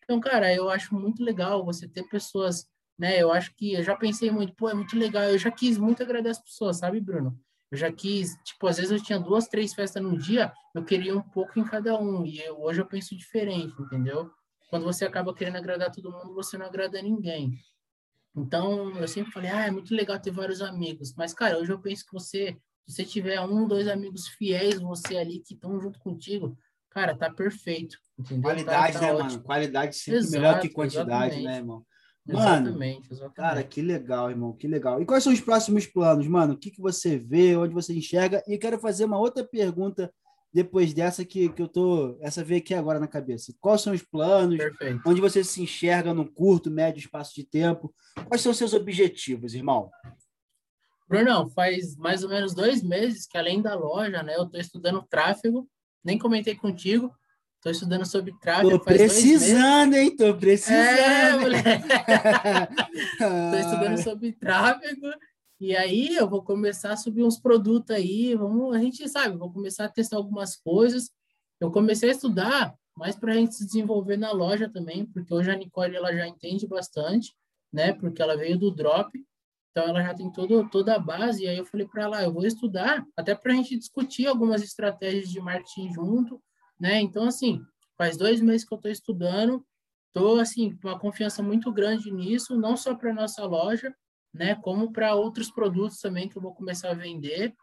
Então, cara, eu acho muito legal você ter pessoas, né? Eu acho que eu já pensei muito, pô, é muito legal. Eu já quis muito agradar as pessoas, sabe, Bruno? Eu já quis, tipo, às vezes eu tinha duas, três festas no dia, eu queria um pouco em cada um. E eu, hoje eu penso diferente, entendeu? Quando você acaba querendo agradar todo mundo, você não agrada ninguém. Então, eu sempre falei, ah, é muito legal ter vários amigos. Mas, cara, hoje eu penso que você, se você tiver um, dois amigos fiéis, você ali que estão junto contigo, cara, tá perfeito. Entendeu? Qualidade, tá, tá né, ótimo. mano? Qualidade sempre Exato, melhor que quantidade, exatamente. né, irmão? Mano, exatamente, exatamente. cara, que legal, irmão, que legal. E quais são os próximos planos, mano? O que, que você vê, onde você enxerga? E quero fazer uma outra pergunta depois dessa que, que eu tô. Essa veio aqui agora na cabeça. Quais são os planos? Perfeito. Onde você se enxerga no curto, médio espaço de tempo? Quais são os seus objetivos, irmão? Brunão, faz mais ou menos dois meses que além da loja, né, eu estou estudando tráfego. Nem comentei contigo. Estou estudando sobre tráfego. Tô precisando, hein? Tô precisando. É, moleque. Estou estudando sobre tráfego. E aí eu vou começar a subir uns produtos aí. Vamos, a gente sabe, vou começar a testar algumas coisas. Eu comecei a estudar mais para a gente se desenvolver na loja também, porque hoje a Nicole ela já entende bastante, né? Porque ela veio do drop. Então ela já tem todo, toda a base, e aí eu falei para ela, ah, eu vou estudar, até para a gente discutir algumas estratégias de marketing junto, né? Então, assim, faz dois meses que eu estou estudando, estou, assim, com uma confiança muito grande nisso, não só para nossa loja, né? Como para outros produtos também que eu vou começar a vender.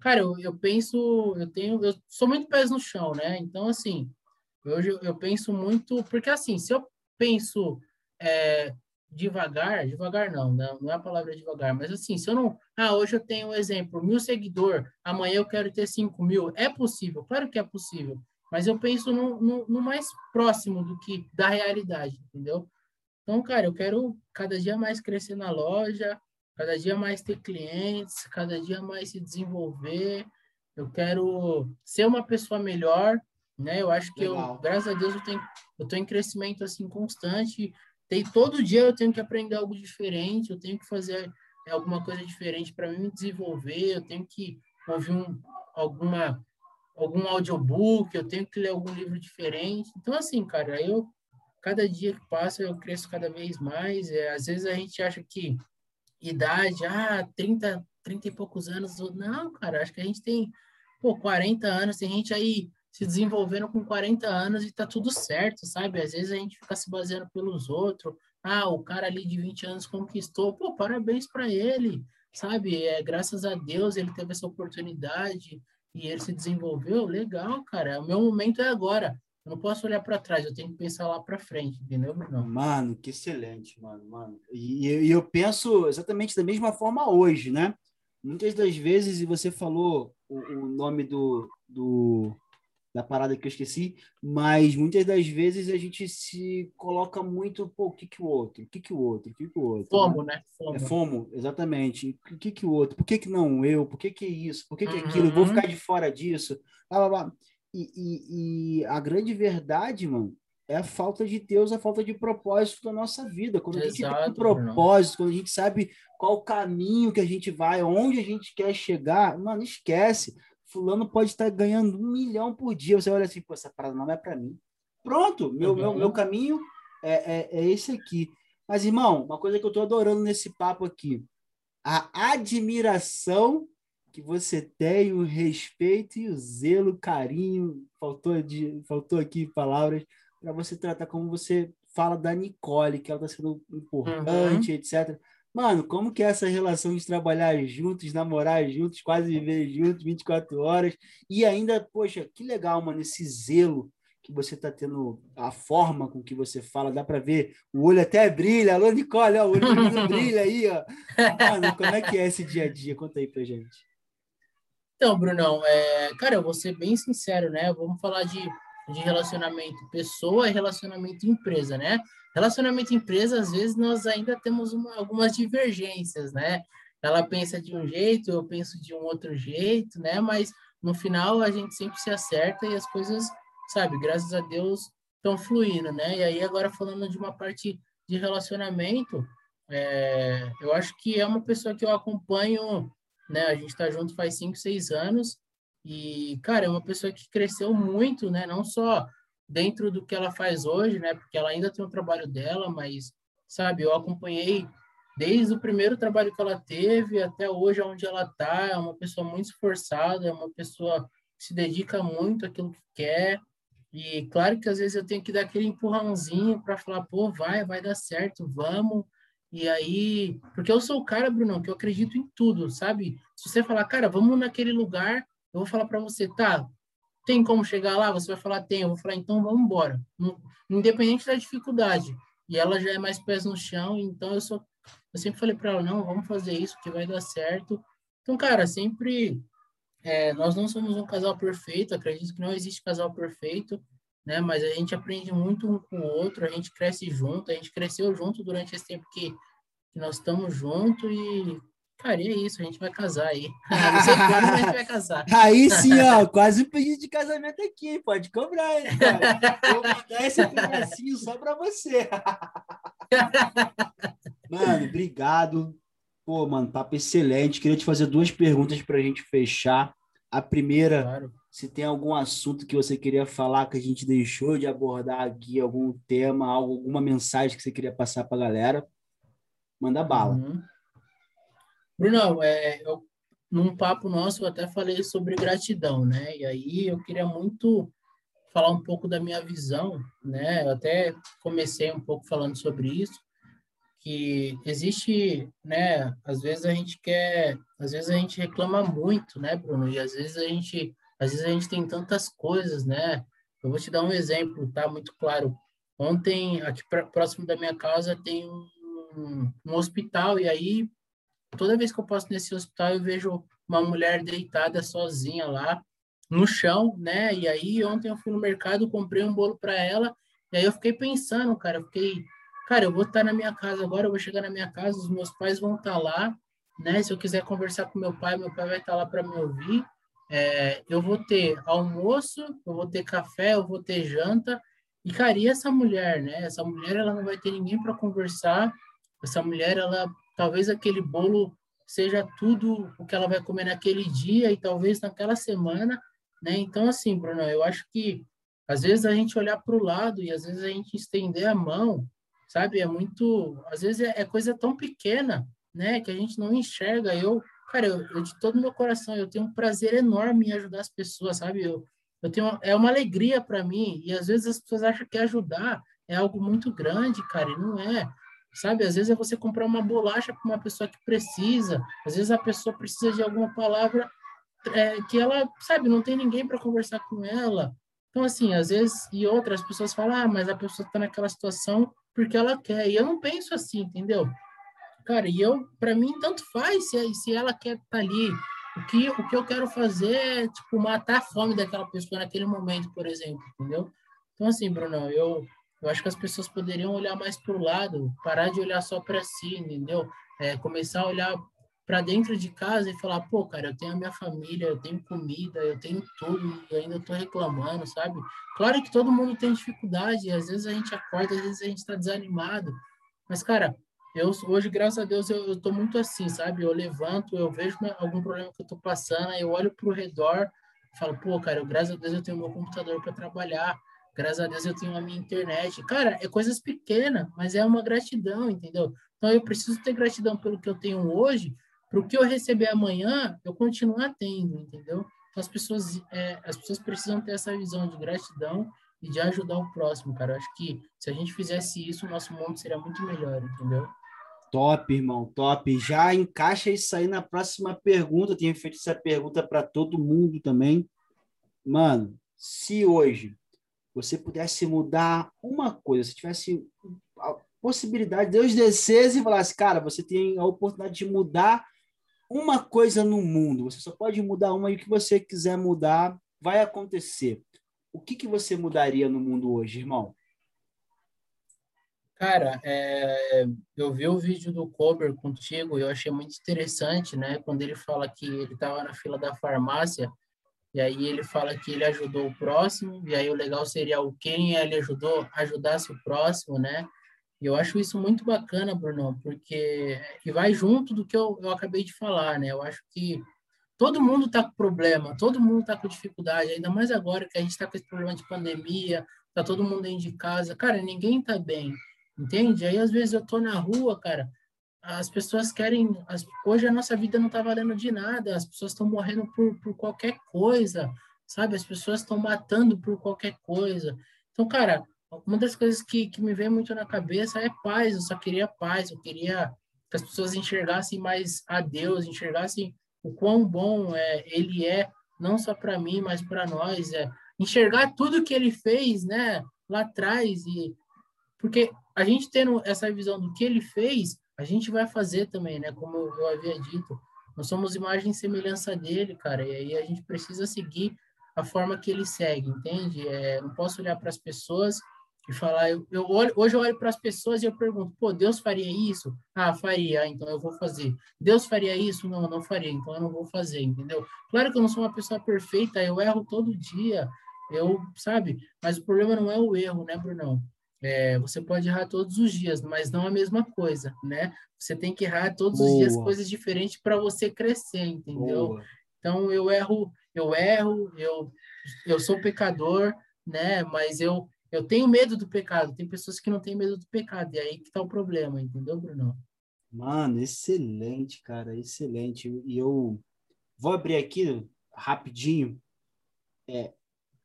Cara, eu, eu penso, eu tenho, eu sou muito pés no chão, né? Então, assim, hoje eu, eu penso muito, porque assim, se eu penso é, devagar, devagar não, não, não é a palavra devagar, mas assim, se eu não, ah, hoje eu tenho um exemplo, mil seguidor, amanhã eu quero ter cinco mil, é possível, claro que é possível, mas eu penso no, no, no, mais próximo do que da realidade, entendeu? Então, cara, eu quero cada dia mais crescer na loja, cada dia mais ter clientes, cada dia mais se desenvolver, eu quero ser uma pessoa melhor, né? Eu acho que Legal. eu, graças a Deus, eu tenho, eu tô em crescimento assim constante, tem todo dia eu tenho que aprender algo diferente, eu tenho que fazer é, alguma coisa diferente para me desenvolver, eu tenho que ouvir um, alguma algum audiobook, eu tenho que ler algum livro diferente. Então assim, cara, eu cada dia que passa eu cresço cada vez mais. É, às vezes a gente acha que idade, ah, 30, 30 e poucos anos, não, cara, acho que a gente tem pô, 40 anos, tem gente aí se desenvolvendo com 40 anos e tá tudo certo, sabe? Às vezes a gente fica se baseando pelos outros. Ah, o cara ali de 20 anos conquistou. Pô, parabéns para ele, sabe? É, graças a Deus ele teve essa oportunidade e ele se desenvolveu. Legal, cara. O meu momento é agora. Eu não posso olhar para trás, eu tenho que pensar lá para frente, entendeu, Bruno? Mano, que excelente, mano, mano. E, e eu penso exatamente da mesma forma hoje, né? Muitas das vezes, e você falou o, o nome do, do, da parada que eu esqueci, mas muitas das vezes a gente se coloca muito, pô, o que que o outro? O que que o outro? O que que o outro? Fomo, né? Fomo. É fomo, exatamente. O que que o outro? Por que que não eu? Por que que isso? Por que que uhum. aquilo? Eu vou ficar de fora disso? Blá, blá, blá. E, e, e, a grande verdade, mano, é a falta de Deus, a falta de propósito da nossa vida. Quando a gente tem um propósito, quando a gente sabe qual o caminho que a gente vai, onde a gente quer chegar, mano, esquece fulano pode estar ganhando um milhão por dia. Você olha assim, pô, essa parada não é para mim. Pronto, meu, uhum. meu, meu caminho é, é, é, esse aqui. Mas, irmão, uma coisa que eu estou adorando nesse papo aqui, a admiração que você tem, o respeito e o zelo, o carinho, faltou, de, faltou aqui palavras, para você tratar como você fala da Nicole, que ela está sendo importante, uhum. etc. Mano, como que é essa relação de trabalhar juntos, namorar juntos, quase viver juntos 24 horas e ainda, poxa, que legal, mano, esse zelo que você tá tendo, a forma com que você fala, dá para ver, o olho até brilha. Alô, Nicole, ó, o olho brilha aí, ó. Mano, como é que é esse dia a dia? Conta aí pra gente. Então, Brunão, é, cara, eu vou ser bem sincero, né? Vamos falar de, de relacionamento pessoa e relacionamento empresa, né? Relacionamento empresa, às vezes nós ainda temos uma, algumas divergências, né? Ela pensa de um jeito, eu penso de um outro jeito, né? Mas no final a gente sempre se acerta e as coisas, sabe, graças a Deus estão fluindo, né? E aí agora falando de uma parte de relacionamento, é, eu acho que é uma pessoa que eu acompanho, né? A gente está junto faz cinco, seis anos e, cara, é uma pessoa que cresceu muito, né? Não só dentro do que ela faz hoje, né? Porque ela ainda tem o trabalho dela, mas, sabe, eu acompanhei desde o primeiro trabalho que ela teve até hoje onde ela está. É uma pessoa muito esforçada, é uma pessoa que se dedica muito àquilo que quer. E claro que às vezes eu tenho que dar aquele empurrãozinho para falar, pô, vai, vai dar certo, vamos. E aí, porque eu sou o cara, Bruno, que eu acredito em tudo, sabe? Se você falar, cara, vamos naquele lugar, eu vou falar para você, tá, tem como chegar lá? Você vai falar, tem. Eu vou falar, então vamos embora. Independente da dificuldade. E ela já é mais pés no chão, então eu sou. Eu sempre falei para ela, não, vamos fazer isso, que vai dar certo. Então, cara, sempre é, nós não somos um casal perfeito, acredito que não existe casal perfeito, né? Mas a gente aprende muito um com o outro, a gente cresce junto, a gente cresceu junto durante esse tempo que, que nós estamos juntos e, cara, e é isso, a gente vai casar aí. não sei quando, mas a gente vai casar. Aí sim, ó, quase pedido de casamento aqui, pode cobrar, hein, cara. Vou mandar esse pedacinho só para você. Mano, obrigado. Pô, mano, papo excelente. Queria te fazer duas perguntas para a gente fechar. A primeira, claro. Se tem algum assunto que você queria falar que a gente deixou de abordar aqui, algum tema, alguma mensagem que você queria passar para a galera, manda bala. Uhum. Bruno, é, eu, num papo nosso eu até falei sobre gratidão, né? E aí eu queria muito falar um pouco da minha visão, né? Eu até comecei um pouco falando sobre isso que existe, né? Às vezes a gente quer, às vezes a gente reclama muito, né, Bruno? E às vezes a gente, às vezes a gente tem tantas coisas, né? Eu vou te dar um exemplo, tá? Muito claro. Ontem, aqui pra, próximo da minha casa, tem um, um hospital, e aí, toda vez que eu passo nesse hospital, eu vejo uma mulher deitada sozinha lá no chão, né? E aí, ontem eu fui no mercado, comprei um bolo para ela, e aí eu fiquei pensando, cara, eu fiquei cara, eu vou estar na minha casa agora, eu vou chegar na minha casa, os meus pais vão estar lá, né? Se eu quiser conversar com meu pai, meu pai vai estar lá para me ouvir. É, eu vou ter almoço, eu vou ter café, eu vou ter janta. E, cara, e essa mulher, né? Essa mulher, ela não vai ter ninguém para conversar. Essa mulher, ela, talvez aquele bolo seja tudo o que ela vai comer naquele dia e talvez naquela semana, né? Então, assim, Bruno, eu acho que às vezes a gente olhar para o lado e às vezes a gente estender a mão sabe? É muito, às vezes é, é, coisa tão pequena, né, que a gente não enxerga. Eu, cara, eu, eu, de todo meu coração, eu tenho um prazer enorme em ajudar as pessoas, sabe? Eu, eu tenho, é uma alegria para mim, e às vezes as pessoas acham que ajudar é algo muito grande, cara, e não é. Sabe, às vezes é você comprar uma bolacha para uma pessoa que precisa, às vezes a pessoa precisa de alguma palavra é, que ela, sabe, não tem ninguém para conversar com ela. Então, assim, às vezes, e outras pessoas falam, ah, mas a pessoa está naquela situação porque ela quer. E eu não penso assim, entendeu? Cara, e eu, para mim, tanto faz se, se ela quer estar tá ali. O que, o que eu quero fazer é, tipo, matar a fome daquela pessoa naquele momento, por exemplo, entendeu? Então, assim, Bruno, eu, eu acho que as pessoas poderiam olhar mais para o lado, parar de olhar só para si, entendeu? É, começar a olhar para dentro de casa e falar, pô, cara, eu tenho a minha família, eu tenho comida, eu tenho tudo e ainda estou reclamando, sabe? Claro que todo mundo tem dificuldade, às vezes a gente acorda, às vezes a gente está desanimado, mas, cara, eu hoje, graças a Deus, eu, estou muito assim, sabe? Eu levanto, eu vejo algum problema que eu estou passando, eu olho para o redor falo, pô, cara, eu, graças a Deus eu tenho meu computador para trabalhar, graças a Deus eu tenho a minha internet. Cara, é coisas pequenas, mas é uma gratidão, entendeu? Então eu preciso ter gratidão pelo que eu tenho hoje, para o que eu receber amanhã, eu continuar tendo, entendeu? Então, as pessoas, é, as pessoas precisam ter essa visão de gratidão e de ajudar o próximo, cara. Eu acho que se a gente fizesse isso, o nosso mundo seria muito melhor, entendeu? Top, irmão, top. Já encaixa isso aí na próxima pergunta. Tenho feito essa pergunta para todo mundo também. Mano, se hoje você pudesse mudar uma coisa, se tivesse a possibilidade, Deus descesse e falasse, cara, você tem a oportunidade de mudar uma coisa no mundo, você só pode mudar uma e o que você quiser mudar vai acontecer. O que, que você mudaria no mundo hoje, irmão? Cara, é, eu vi o vídeo do Kober contigo e eu achei muito interessante, né? Quando ele fala que ele estava na fila da farmácia e aí ele fala que ele ajudou o próximo e aí o legal seria o quem ele ajudou ajudasse o próximo, né? E eu acho isso muito bacana, Bruno, porque e vai junto do que eu, eu acabei de falar, né? Eu acho que todo mundo está com problema, todo mundo está com dificuldade, ainda mais agora que a gente está com esse problema de pandemia, tá todo mundo dentro de casa, cara, ninguém está bem, entende? Aí às vezes eu tô na rua, cara, as pessoas querem, as, hoje a nossa vida não está valendo de nada, as pessoas estão morrendo por, por qualquer coisa, sabe? As pessoas estão matando por qualquer coisa. Então, cara, uma das coisas que, que me vem muito na cabeça é paz. Eu só queria paz, eu queria que as pessoas enxergassem mais a Deus, enxergassem o quão bom é, ele é, não só para mim, mas para nós. É, enxergar tudo que ele fez né, lá atrás. e Porque a gente tendo essa visão do que ele fez, a gente vai fazer também, né? Como eu havia dito. Nós somos imagem e semelhança dele, cara, e aí a gente precisa seguir a forma que ele segue, entende? É, não posso olhar para as pessoas e falar, eu, eu olho, hoje eu olho para as pessoas e eu pergunto, pô, Deus faria isso? Ah, faria, então eu vou fazer. Deus faria isso? Não, não faria, então eu não vou fazer, entendeu? Claro que eu não sou uma pessoa perfeita, eu erro todo dia, eu, sabe? Mas o problema não é o erro, né, Brunão? É, você pode errar todos os dias, mas não a mesma coisa, né? Você tem que errar todos Boa. os dias coisas diferentes para você crescer, entendeu? Boa. Então eu erro, eu erro, eu eu sou pecador, né? Mas eu eu tenho medo do pecado. Tem pessoas que não têm medo do pecado. E aí que tá o problema, entendeu, Bruno? Mano, excelente, cara, excelente. E eu vou abrir aqui rapidinho. É,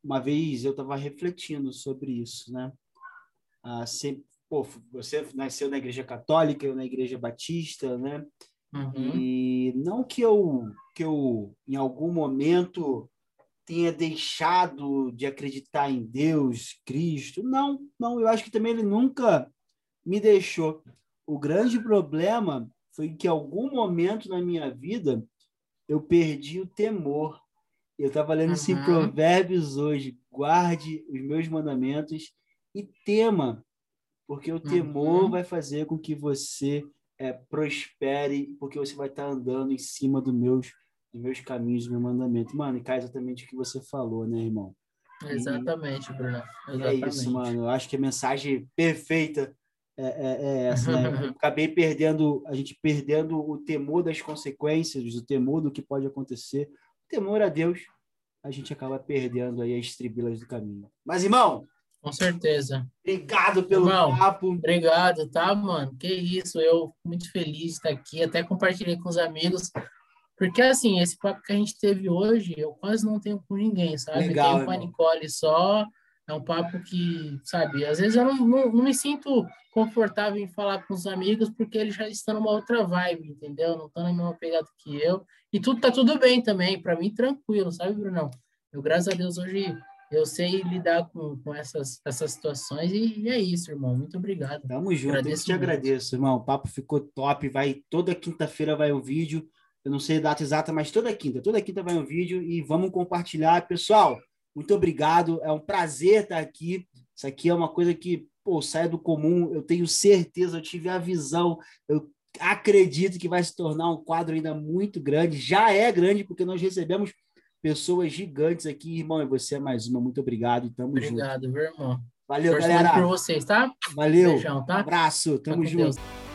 uma vez eu estava refletindo sobre isso, né? Ah, sempre, pô, você nasceu na igreja católica, eu na igreja batista, né? Uhum. E não que eu, que eu, em algum momento, tenha deixado de acreditar em Deus, Cristo. Não, não, eu acho que também ele nunca me deixou. O grande problema foi que em algum momento na minha vida eu perdi o temor. Eu estava lendo uhum. isso em Provérbios hoje. Guarde os meus mandamentos e tema, porque o temor uhum. vai fazer com que você é, prospere, porque você vai estar andando em cima dos meus dos meus caminhos, do meu mandamento. Mano, e cai exatamente o que você falou, né, irmão? Exatamente, Bruno. Exatamente. É isso, mano. Eu acho que a mensagem perfeita é, é, é essa, né? acabei perdendo, a gente perdendo o temor das consequências, o temor do que pode acontecer. O temor a Deus, a gente acaba perdendo aí as tribilas do caminho. Mas, irmão, com certeza. Obrigado pelo Irmão, papo. Obrigado, tá, mano? Que isso, eu muito feliz de estar aqui. Até compartilhei com os amigos. Porque, assim, esse papo que a gente teve hoje, eu quase não tenho com ninguém, sabe? Legal, tenho com a Nicole só. É um papo que, sabe, às vezes eu não, não, não, me sinto confortável em falar com os amigos porque eles já estão numa outra vibe, entendeu? Não estão na mesma pegada que eu. E tudo tá tudo bem também, para mim tranquilo, sabe, Brunão? Eu, graças a Deus, hoje eu sei lidar com, com essas, essas situações e, e é isso, irmão. Muito obrigado. Tamo junto, agradeço eu te muito. agradeço, irmão. O papo ficou top, vai toda quinta-feira vai o um vídeo eu não sei a data exata, mas toda quinta, toda quinta vai um vídeo e vamos compartilhar. Pessoal, muito obrigado, é um prazer estar aqui. Isso aqui é uma coisa que, pô, sai do comum, eu tenho certeza, eu tive a visão, eu acredito que vai se tornar um quadro ainda muito grande, já é grande, porque nós recebemos pessoas gigantes aqui, irmão, e você é mais uma, muito obrigado e tamo obrigado, junto. Obrigado, meu irmão. Valeu, Torço galera. por vocês, tá? Valeu. Beijão, tá? Abraço, tamo junto. Deus.